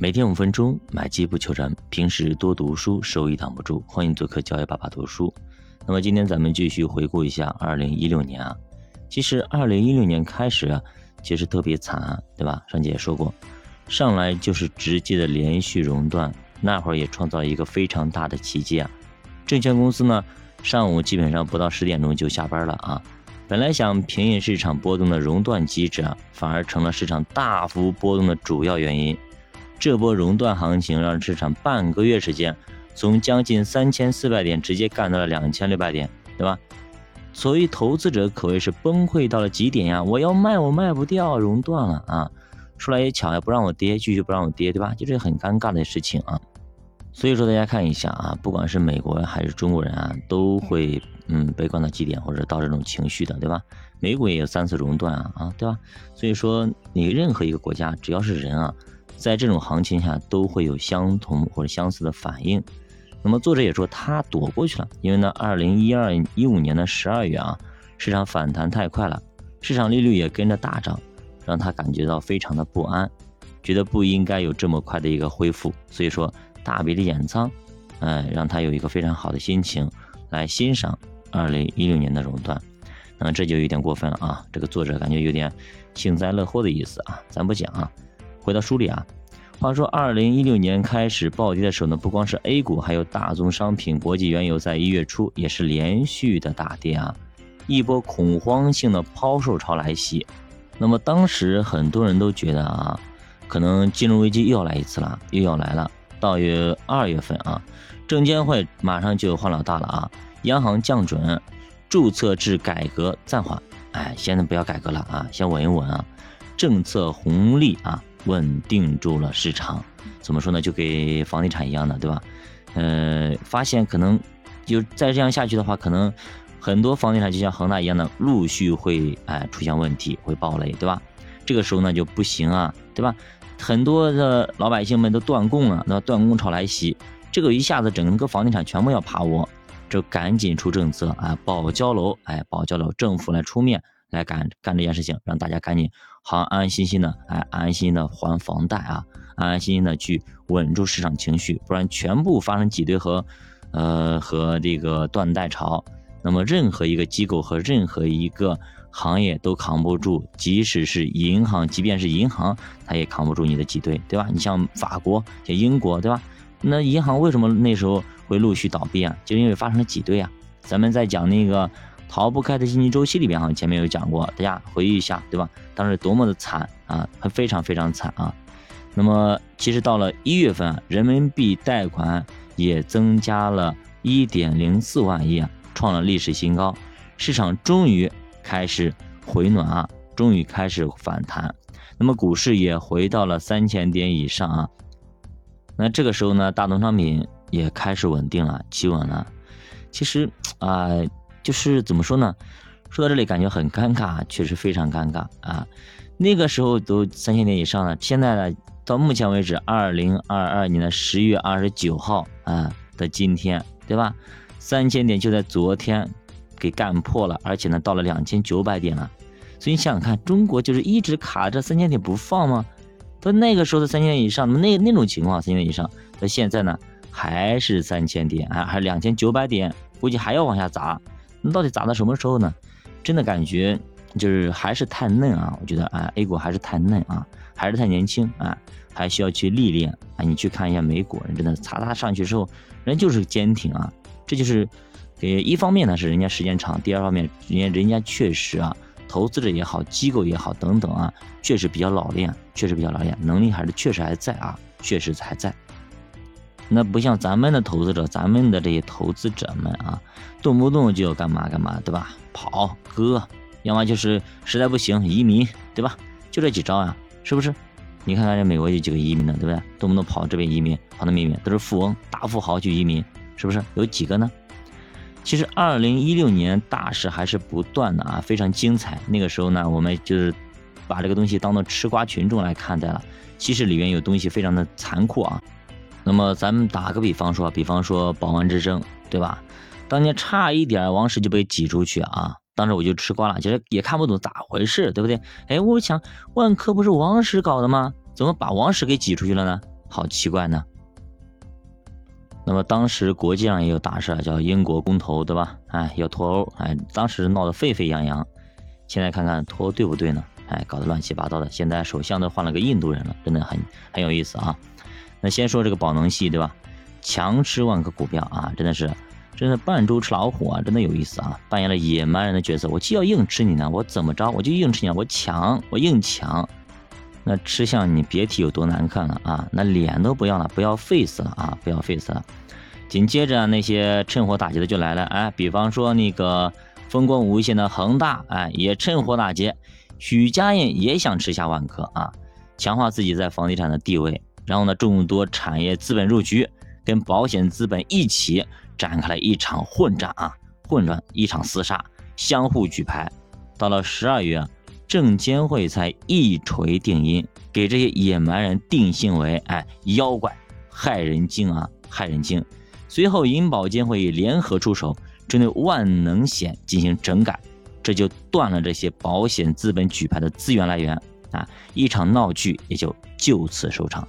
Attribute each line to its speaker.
Speaker 1: 每天五分钟，买机不求人。平时多读书，收益挡不住。欢迎做客教育爸爸读书。那么今天咱们继续回顾一下二零一六年啊。其实二零一六年开始啊，其实特别惨啊，对吧？上节也说过，上来就是直接的连续熔断，那会儿也创造一个非常大的奇迹啊。证券公司呢，上午基本上不到十点钟就下班了啊。本来想平抑市场波动的熔断机制啊，反而成了市场大幅波动的主要原因。这波熔断行情让市场半个月时间，从将近三千四百点直接干到了两千六百点，对吧？所以投资者可谓是崩溃到了极点呀！我要卖，我卖不掉，熔断了啊！说来也巧，也不让我跌，继续不让我跌，对吧？就这很尴尬的事情啊！所以说大家看一下啊，不管是美国还是中国人啊，都会嗯悲观到极点，或者到这种情绪的，对吧？美股也有三次熔断啊，啊，对吧？所以说你任何一个国家，只要是人啊。在这种行情下都会有相同或者相似的反应。那么作者也说他躲过去了，因为呢，二零一二一五年的十二月啊，市场反弹太快了，市场利率也跟着大涨，让他感觉到非常的不安，觉得不应该有这么快的一个恢复，所以说大笔的减仓，哎，让他有一个非常好的心情来欣赏二零一六年的熔断。那么这就有点过分了啊，这个作者感觉有点幸灾乐祸的意思啊，咱不讲啊。回到书里啊，话说二零一六年开始暴跌的时候呢，不光是 A 股，还有大宗商品、国际原油在一月初也是连续的大跌啊，一波恐慌性的抛售潮来袭。那么当时很多人都觉得啊，可能金融危机又要来一次了，又要来了。到月二月份啊，证监会马上就换老大了啊，央行降准，注册制改革暂缓，哎，现在不要改革了啊，先稳一稳啊，政策红利啊。稳定住了市场，怎么说呢？就给房地产一样的，对吧？呃，发现可能就再这样下去的话，可能很多房地产就像恒大一样的，陆续会哎出现问题，会暴雷，对吧？这个时候呢就不行啊，对吧？很多的老百姓们都断供了，那断供潮来袭，这个一下子整个房地产全部要趴窝，就赶紧出政策啊，保交楼，哎，保交楼，政府来出面。来干干这件事情，让大家赶紧好安安心心的，哎，安安心心的还房贷啊，安安心心的去稳住市场情绪，不然全部发生挤兑和，呃和这个断贷潮，那么任何一个机构和任何一个行业都扛不住，即使是银行，即便是银行，它也扛不住你的挤兑，对吧？你像法国、像英国，对吧？那银行为什么那时候会陆续倒闭啊？就因为发生了挤兑啊。咱们在讲那个。逃不开的经济周期里边，哈，前面有讲过，大家回忆一下，对吧？当时多么的惨啊，还非常非常惨啊。那么，其实到了一月份，人民币贷款也增加了一点零四万亿啊，创了历史新高，市场终于开始回暖啊，终于开始反弹。那么，股市也回到了三千点以上啊。那这个时候呢，大宗商品也开始稳定了，企稳了。其实啊。就是怎么说呢？说到这里感觉很尴尬，确实非常尴尬啊！那个时候都三千点以上了，现在呢，到目前为止，二零二二年的十月二十九号啊的今天，对吧？三千点就在昨天给干破了，而且呢，到了两千九百点了。所以你想想看，中国就是一直卡着三千点不放吗？到那个时候的三千点以上，那那种情况三千点以上，到现在呢还是三千点啊，还是两千九百点，估计还要往下砸。到底砸到什么时候呢？真的感觉就是还是太嫩啊！我觉得啊，A 股还是太嫩啊，还是太年轻啊，还需要去历练啊。你去看一下美股，人真的擦擦上去之后，人就是坚挺啊。这就是，呃，一方面呢是人家时间长，第二方面人家人家确实啊，投资者也好，机构也好等等啊，确实比较老练，确实比较老练，能力还是确实还在啊，确实还在。那不像咱们的投资者，咱们的这些投资者们啊，动不动就要干嘛干嘛，对吧？跑割，要么就是实在不行移民，对吧？就这几招啊，是不是？你看看这美国有几个移民的，对不对？动不动跑这边移民，跑那边移民，都是富翁、大富豪去移民，是不是？有几个呢？其实二零一六年大势还是不断的啊，非常精彩。那个时候呢，我们就是把这个东西当做吃瓜群众来看待了。其实里面有东西非常的残酷啊。那么咱们打个比方说，比方说宝万之争，对吧？当年差一点王石就被挤出去啊，当时我就吃瓜了，其实也看不懂咋回事，对不对？哎，我想万科不是王石搞的吗？怎么把王石给挤出去了呢？好奇怪呢。那么当时国际上也有大事，叫英国公投，对吧？哎，要脱欧，哎，当时闹得沸沸扬扬。现在看看脱欧对不对呢？哎，搞得乱七八糟的。现在首相都换了个印度人了，真的很很有意思啊。那先说这个宝能系，对吧？强吃万科股票啊，真的是，真的扮猪吃老虎啊，真的有意思啊，扮演了野蛮人的角色。我就要硬吃你呢，我怎么着？我就硬吃你，我抢，我硬抢。那吃相你别提有多难看了啊！那脸都不要了，不要 face 了啊！不要 face 了。紧接着那些趁火打劫的就来了，哎，比方说那个风光无限的恒大，哎，也趁火打劫。许家印也想吃下万科啊，强化自己在房地产的地位。然后呢，众多产业资本入局，跟保险资本一起展开了一场混战啊，混乱，一场厮杀，相互举牌。到了十二月。证监会才一锤定音，给这些野蛮人定性为哎妖怪，害人精啊，害人精。随后银保监会联合出手，针对万能险进行整改，这就断了这些保险资本举牌的资源来源啊，一场闹剧也就就此收场。